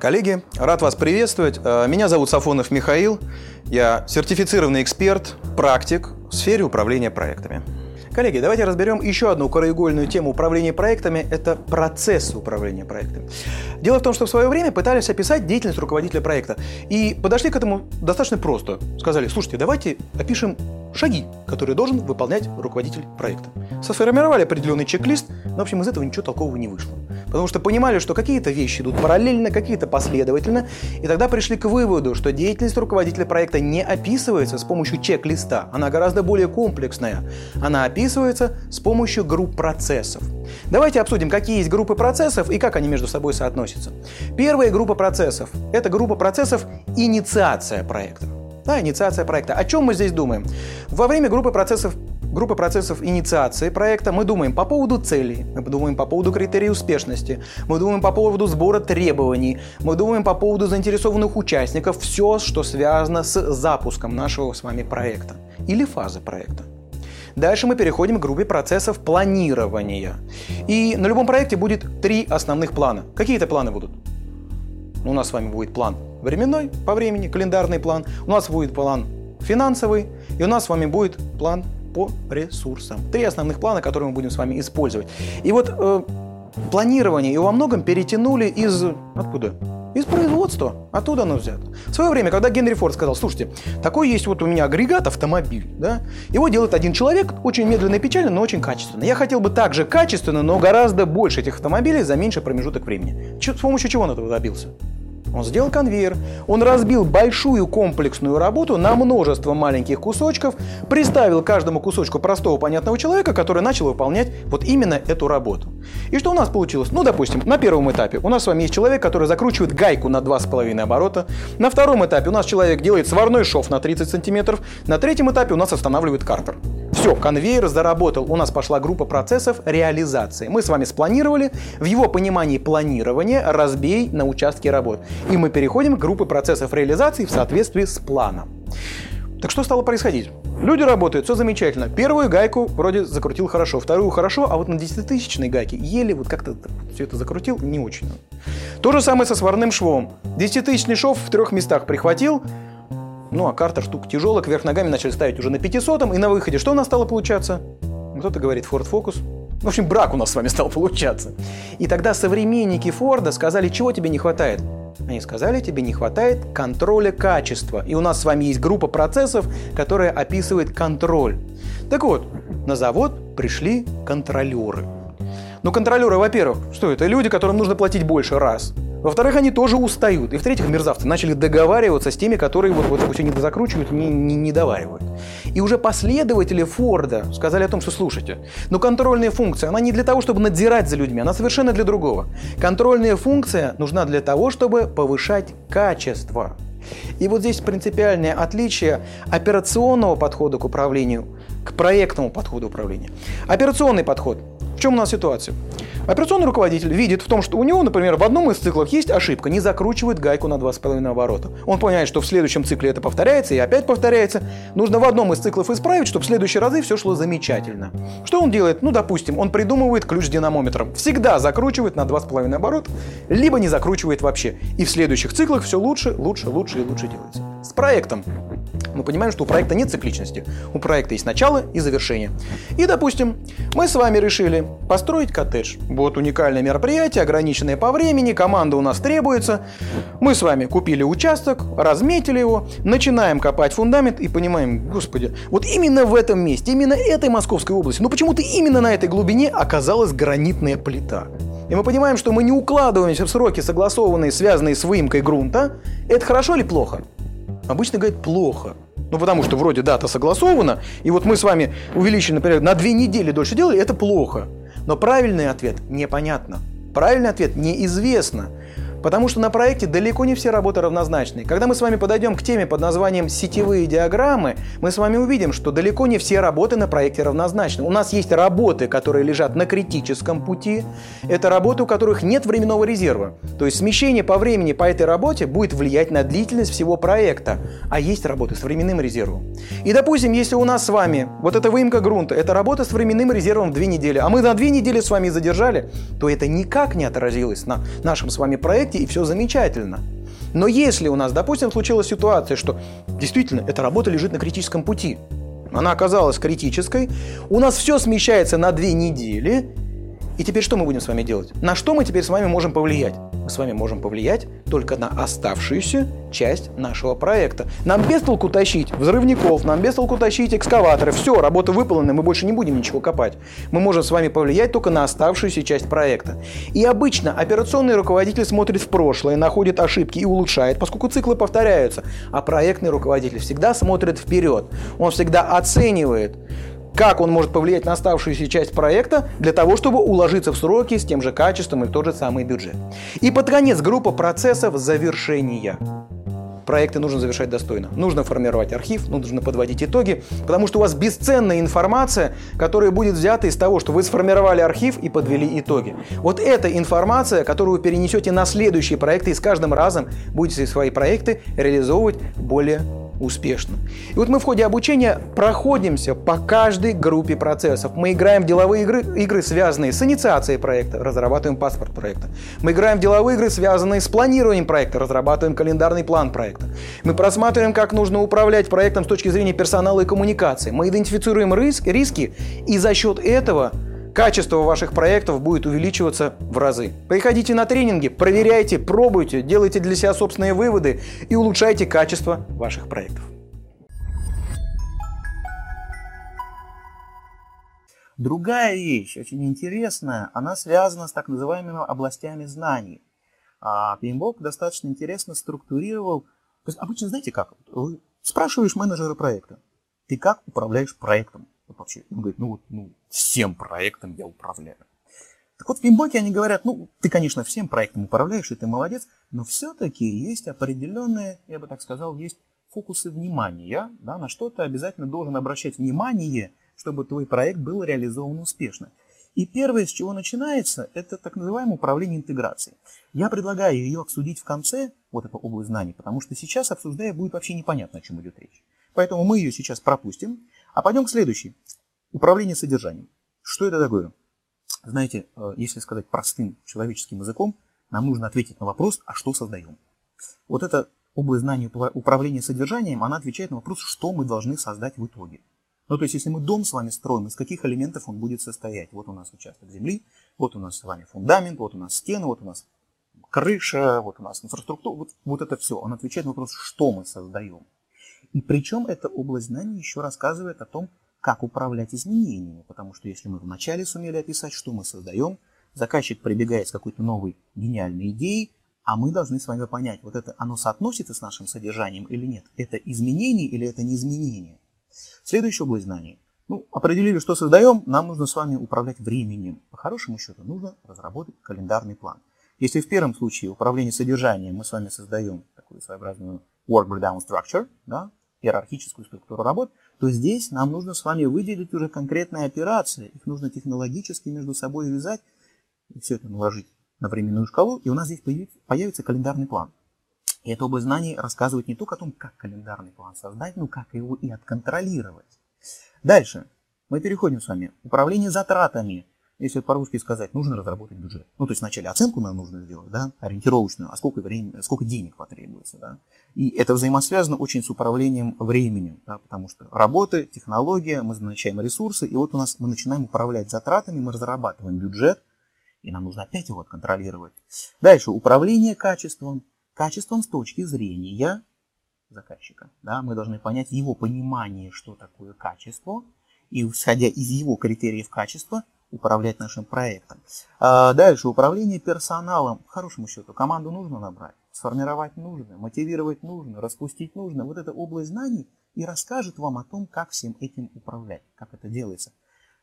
Коллеги, рад вас приветствовать. Э, меня зовут Сафонов Михаил. Я сертифицированный эксперт, практик в сфере управления проектами. Коллеги, давайте разберем еще одну краеугольную тему управления проектами – это процесс управления проектами. Дело в том, что в свое время пытались описать деятельность руководителя проекта. И подошли к этому достаточно просто. Сказали, слушайте, давайте опишем шаги, которые должен выполнять руководитель проекта. Сформировали определенный чек-лист, но, в общем, из этого ничего толкового не вышло. Потому что понимали, что какие-то вещи идут параллельно, какие-то последовательно, и тогда пришли к выводу, что деятельность руководителя проекта не описывается с помощью чек-листа, она гораздо более комплексная. Она описывается с помощью групп процессов. Давайте обсудим, какие есть группы процессов и как они между собой соотносятся. Первая группа процессов – это группа процессов инициация проекта. Да, инициация проекта. О чем мы здесь думаем? Во время группы процессов группы процессов инициации проекта мы думаем по поводу целей, мы думаем по поводу критерий успешности, мы думаем по поводу сбора требований, мы думаем по поводу заинтересованных участников, все, что связано с запуском нашего с вами проекта или фазы проекта. Дальше мы переходим к группе процессов планирования. И на любом проекте будет три основных плана. Какие это планы будут? У нас с вами будет план временной, по времени, календарный план. У нас будет план финансовый. И у нас с вами будет план по ресурсам. Три основных плана, которые мы будем с вами использовать. И вот э, планирование его во многом перетянули из... Откуда? Из производства. Оттуда оно взято. В свое время, когда Генри Форд сказал, слушайте, такой есть вот у меня агрегат, автомобиль, да, его делает один человек, очень медленно и печально, но очень качественно. Я хотел бы так же качественно, но гораздо больше этих автомобилей за меньший промежуток времени. С помощью чего он этого добился? Он сделал конвейер. Он разбил большую комплексную работу на множество маленьких кусочков, приставил каждому кусочку простого понятного человека, который начал выполнять вот именно эту работу. И что у нас получилось? Ну, допустим, на первом этапе у нас с вами есть человек, который закручивает гайку на 2,5 оборота. На втором этапе у нас человек делает сварной шов на 30 сантиметров. На третьем этапе у нас останавливает картер. Все, конвейер заработал. У нас пошла группа процессов реализации. Мы с вами спланировали. В его понимании планирования разбей на участке работ. И мы переходим к группе процессов реализации в соответствии с планом. Так что стало происходить? Люди работают, все замечательно. Первую гайку вроде закрутил хорошо, вторую хорошо, а вот на 10-тысячной гайке еле вот как-то все это закрутил не очень. То же самое со сварным швом. 10-тысячный шов в трех местах прихватил, ну а карта штука тяжелая, кверх ногами начали ставить уже на 500 и на выходе что у нас стало получаться? Кто-то говорит Ford Focus, в общем, брак у нас с вами стал получаться. И тогда современники Форда сказали, чего тебе не хватает? Они сказали, тебе не хватает контроля качества. И у нас с вами есть группа процессов, которая описывает контроль. Так вот, на завод пришли контролеры. Ну, контролеры, во-первых, что это? Люди, которым нужно платить больше, раз. Во-вторых, они тоже устают. И в-третьих, мерзавцы начали договариваться с теми, которые вот, вот все не дозакручивают, не, не, не доваривают. И уже последователи Форда сказали о том, что слушайте, но контрольная функция, она не для того, чтобы надзирать за людьми, она совершенно для другого. Контрольная функция нужна для того, чтобы повышать качество. И вот здесь принципиальное отличие операционного подхода к управлению к проектному подходу управления. Операционный подход. В чем у нас ситуация? Операционный руководитель видит в том, что у него, например, в одном из циклов есть ошибка, не закручивает гайку на 2,5 оборота. Он понимает, что в следующем цикле это повторяется и опять повторяется. Нужно в одном из циклов исправить, чтобы в следующие разы все шло замечательно. Что он делает? Ну, допустим, он придумывает ключ с динамометром. Всегда закручивает на 2,5 оборота, либо не закручивает вообще. И в следующих циклах все лучше, лучше, лучше и лучше делается. С проектом мы понимаем, что у проекта нет цикличности. У проекта есть начало и завершение. И, допустим, мы с вами решили построить коттедж. Вот уникальное мероприятие, ограниченное по времени, команда у нас требуется. Мы с вами купили участок, разметили его, начинаем копать фундамент и понимаем, господи, вот именно в этом месте, именно этой Московской области, ну почему-то именно на этой глубине оказалась гранитная плита. И мы понимаем, что мы не укладываемся в сроки, согласованные, связанные с выемкой грунта. Это хорошо или плохо? Обычно говорят плохо. Ну, потому что вроде дата согласована, и вот мы с вами увеличили, например, на две недели дольше делали, это плохо. Но правильный ответ непонятно. Правильный ответ неизвестно. Потому что на проекте далеко не все работы равнозначны. Когда мы с вами подойдем к теме под названием «сетевые диаграммы», мы с вами увидим, что далеко не все работы на проекте равнозначны. У нас есть работы, которые лежат на критическом пути. Это работы, у которых нет временного резерва. То есть смещение по времени по этой работе будет влиять на длительность всего проекта. А есть работы с временным резервом. И, допустим, если у нас с вами вот эта выемка грунта, это работа с временным резервом в две недели, а мы на две недели с вами задержали, то это никак не отразилось на нашем с вами проекте, и все замечательно. Но если у нас, допустим, случилась ситуация, что действительно эта работа лежит на критическом пути, она оказалась критической, у нас все смещается на две недели, и теперь что мы будем с вами делать? На что мы теперь с вами можем повлиять? Мы с вами можем повлиять только на оставшуюся часть нашего проекта. Нам без толку тащить взрывников, нам без толку тащить экскаваторы. Все, работа выполнена, мы больше не будем ничего копать. Мы можем с вами повлиять только на оставшуюся часть проекта. И обычно операционный руководитель смотрит в прошлое, находит ошибки и улучшает, поскольку циклы повторяются. А проектный руководитель всегда смотрит вперед. Он всегда оценивает, как он может повлиять на оставшуюся часть проекта для того, чтобы уложиться в сроки с тем же качеством и в тот же самый бюджет. И под конец группа процессов завершения. Проекты нужно завершать достойно. Нужно формировать архив, нужно подводить итоги, потому что у вас бесценная информация, которая будет взята из того, что вы сформировали архив и подвели итоги. Вот эта информация, которую вы перенесете на следующие проекты и с каждым разом будете свои проекты реализовывать более успешно. И вот мы в ходе обучения проходимся по каждой группе процессов. Мы играем в деловые игры, игры, связанные с инициацией проекта, разрабатываем паспорт проекта. Мы играем в деловые игры, связанные с планированием проекта, разрабатываем календарный план проекта. Мы просматриваем, как нужно управлять проектом с точки зрения персонала и коммуникации. Мы идентифицируем риск, риски, и за счет этого качество ваших проектов будет увеличиваться в разы. Приходите на тренинги, проверяйте, пробуйте, делайте для себя собственные выводы и улучшайте качество ваших проектов. Другая вещь, очень интересная, она связана с так называемыми областями знаний. А Пейнбок достаточно интересно структурировал. То есть обычно знаете как? Вы спрашиваешь менеджера проекта, ты как управляешь проектом? Вообще, он говорит, ну вот, ну, всем проектом я управляю. Так вот, в Пимбоке они говорят, ну, ты, конечно, всем проектом управляешь, и ты молодец, но все-таки есть определенные, я бы так сказал, есть фокусы внимания, да, на что ты обязательно должен обращать внимание, чтобы твой проект был реализован успешно. И первое, с чего начинается, это так называемое управление интеграцией. Я предлагаю ее обсудить в конце, вот эту область знаний, потому что сейчас, обсуждая, будет вообще непонятно, о чем идет речь. Поэтому мы ее сейчас пропустим, а пойдем к следующей. Управление содержанием. Что это такое? Знаете, э, если сказать простым человеческим языком, нам нужно ответить на вопрос, а что создаем? Вот эта область знаний управления содержанием, она отвечает на вопрос, что мы должны создать в итоге. Ну, то есть, если мы дом с вами строим, из каких элементов он будет состоять? Вот у нас участок земли, вот у нас с вами фундамент, вот у нас стены, вот у нас крыша, вот у нас инфраструктура, вот, вот это все. Он отвечает на вопрос, что мы создаем. И причем эта область знаний еще рассказывает о том, как управлять изменениями, потому что если мы вначале сумели описать, что мы создаем, заказчик прибегает с какой-то новой гениальной идеей, а мы должны с вами понять, вот это оно соотносится с нашим содержанием или нет. Это изменение или это не изменение. Следующая область знаний. Ну, определили, что создаем, нам нужно с вами управлять временем. По хорошему счету нужно разработать календарный план. Если в первом случае управление содержанием мы с вами создаем такую своеобразную work breakdown structure, да, иерархическую структуру работ, то здесь нам нужно с вами выделить уже конкретные операции. Их нужно технологически между собой связать, все это наложить на временную шкалу, и у нас здесь появится календарный план. И эта область знаний рассказывает не только о том, как календарный план создать, но как его и отконтролировать. Дальше мы переходим с вами. Управление затратами – если по-русски сказать, нужно разработать бюджет. Ну, то есть вначале оценку нам нужно сделать, да, ориентировочную, а сколько, времени, сколько денег потребуется, да. И это взаимосвязано очень с управлением временем, да, потому что работа, технология, мы назначаем ресурсы, и вот у нас мы начинаем управлять затратами, мы разрабатываем бюджет, и нам нужно опять его контролировать. Дальше, управление качеством. Качеством с точки зрения заказчика. Да, мы должны понять его понимание, что такое качество, и исходя из его критериев качества, управлять нашим проектом. А дальше, управление персоналом. По хорошему счету, команду нужно набрать, сформировать нужно, мотивировать нужно, распустить нужно. Вот эта область знаний и расскажет вам о том, как всем этим управлять, как это делается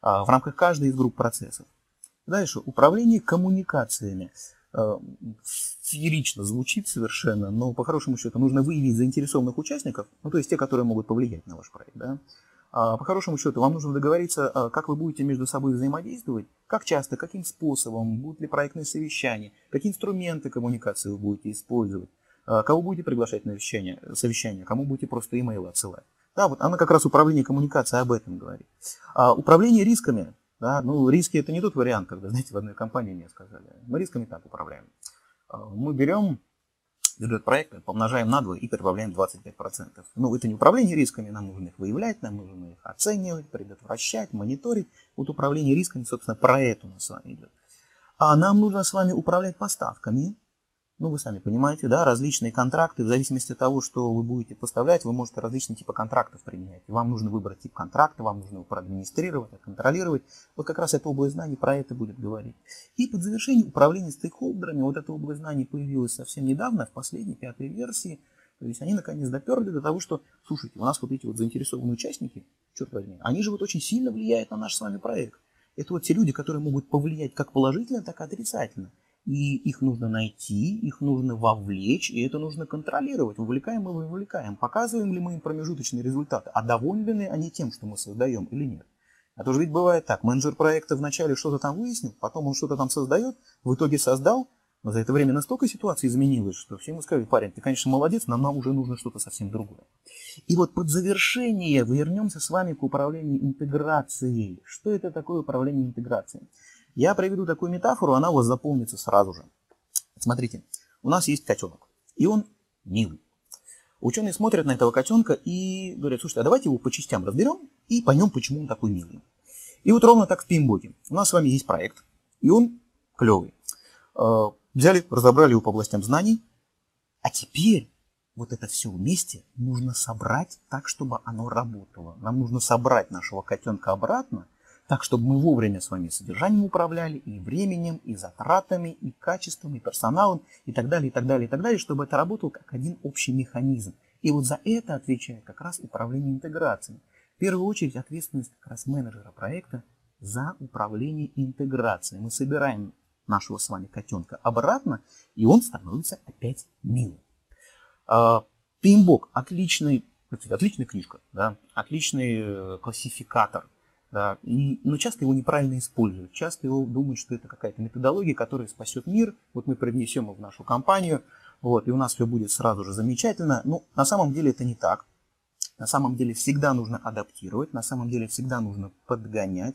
а, в рамках каждой из групп процессов. Дальше, управление коммуникациями. А, феерично звучит совершенно, но по хорошему счету нужно выявить заинтересованных участников, ну то есть те, которые могут повлиять на ваш проект, да, по хорошему счету, вам нужно договориться, а, как вы будете между собой взаимодействовать, как часто, каким способом, будут ли проектные совещания, какие инструменты коммуникации вы будете использовать, а, кого будете приглашать на совещание, совещание кому будете просто имейлы отсылать. Да, вот она как раз управление коммуникацией об этом говорит. А, управление рисками. Да, ну, риски это не тот вариант, когда, знаете, в одной компании мне сказали. Мы рисками так управляем. Мы берем бюджет проекта, помножаем на 2 и прибавляем 25%. Ну, это не управление рисками, нам нужно их выявлять, нам нужно их оценивать, предотвращать, мониторить. Вот управление рисками, собственно, про это у нас с вами идет. А нам нужно с вами управлять поставками, ну, вы сами понимаете, да, различные контракты, в зависимости от того, что вы будете поставлять, вы можете различные типы контрактов применять. Вам нужно выбрать тип контракта, вам нужно его проадминистрировать, контролировать. Вот как раз эта область знаний про это будет говорить. И под завершение управления стейкхолдерами, вот эта область знаний появилась совсем недавно, в последней, пятой версии. То есть они наконец доперли до того, что, слушайте, у нас вот эти вот заинтересованные участники, черт возьми, они же вот очень сильно влияют на наш с вами проект. Это вот те люди, которые могут повлиять как положительно, так и отрицательно. И их нужно найти, их нужно вовлечь, и это нужно контролировать. Вовлекаем мы вовлекаем. Показываем ли мы им промежуточные результаты, а довольны ли они тем, что мы создаем или нет. А то же ведь бывает так, менеджер проекта вначале что-то там выяснил, потом он что-то там создает, в итоге создал, но за это время настолько ситуация изменилась, что все ему сказали, парень, ты, конечно, молодец, но нам уже нужно что-то совсем другое. И вот под завершение вернемся с вами к управлению интеграцией. Что это такое управление интеграцией? Я приведу такую метафору, она у вас запомнится сразу же. Смотрите, у нас есть котенок, и он милый. Ученые смотрят на этого котенка и говорят, слушайте, а давайте его по частям разберем и поймем, почему он такой милый. И вот ровно так в Пимбоке. У нас с вами есть проект, и он клевый. Э, взяли, разобрали его по областям знаний, а теперь вот это все вместе нужно собрать так, чтобы оно работало. Нам нужно собрать нашего котенка обратно так, чтобы мы вовремя с вами содержанием управляли, и временем, и затратами, и качеством, и персоналом, и так далее, и так далее, и так далее, чтобы это работало как один общий механизм. И вот за это отвечает как раз управление интеграцией. В первую очередь ответственность как раз менеджера проекта за управление интеграцией. Мы собираем нашего с вами котенка обратно, и он становится опять милым. Пимбок отличный, отличная книжка, да, отличный э, классификатор но часто его неправильно используют. Часто его думают, что это какая-то методология, которая спасет мир. Вот мы привнесем его в нашу компанию, вот, и у нас все будет сразу же замечательно. Но ну, на самом деле это не так. На самом деле всегда нужно адаптировать, на самом деле всегда нужно подгонять.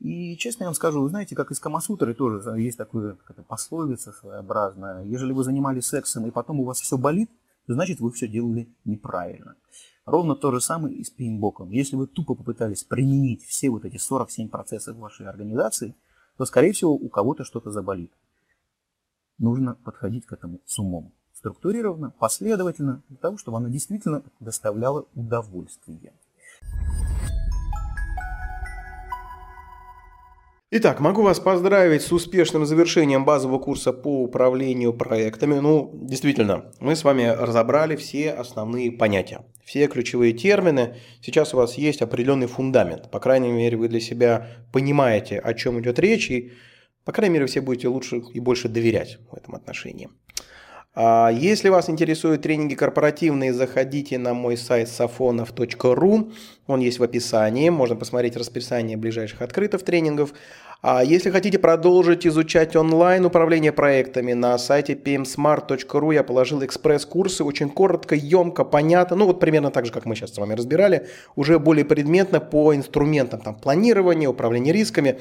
И честно я вам скажу, вы знаете, как из Камасутры тоже есть такая пословица своеобразная. Ежели вы занимались сексом и потом у вас все болит, значит вы все делали неправильно. Ровно то же самое и с пейнбоком. Если вы тупо попытались применить все вот эти 47 процессов вашей организации, то, скорее всего, у кого-то что-то заболит. Нужно подходить к этому с умом. Структурированно, последовательно, для того, чтобы оно действительно доставляло удовольствие. Итак, могу вас поздравить с успешным завершением базового курса по управлению проектами. Ну, действительно, мы с вами разобрали все основные понятия, все ключевые термины. Сейчас у вас есть определенный фундамент. По крайней мере, вы для себя понимаете, о чем идет речь, и, по крайней мере, все будете лучше и больше доверять в этом отношении. А если вас интересуют тренинги корпоративные, заходите на мой сайт safonov.ru. Он есть в описании. Можно посмотреть расписание ближайших открытых тренингов. А если хотите продолжить изучать онлайн управление проектами, на сайте pmsmart.ru я положил экспресс-курсы, очень коротко, емко, понятно, ну вот примерно так же, как мы сейчас с вами разбирали, уже более предметно по инструментам там, планирования, управления рисками.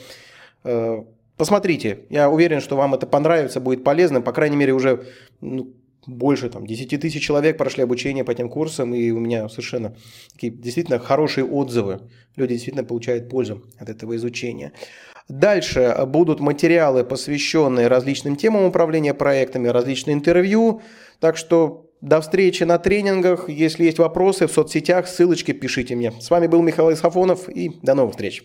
Посмотрите, я уверен, что вам это понравится, будет полезно, по крайней мере уже ну, больше там, 10 тысяч человек прошли обучение по этим курсам, и у меня совершенно такие действительно хорошие отзывы. Люди действительно получают пользу от этого изучения. Дальше будут материалы, посвященные различным темам управления проектами, различные интервью. Так что до встречи на тренингах. Если есть вопросы в соцсетях, ссылочки пишите мне. С вами был Михаил Исафонов и до новых встреч.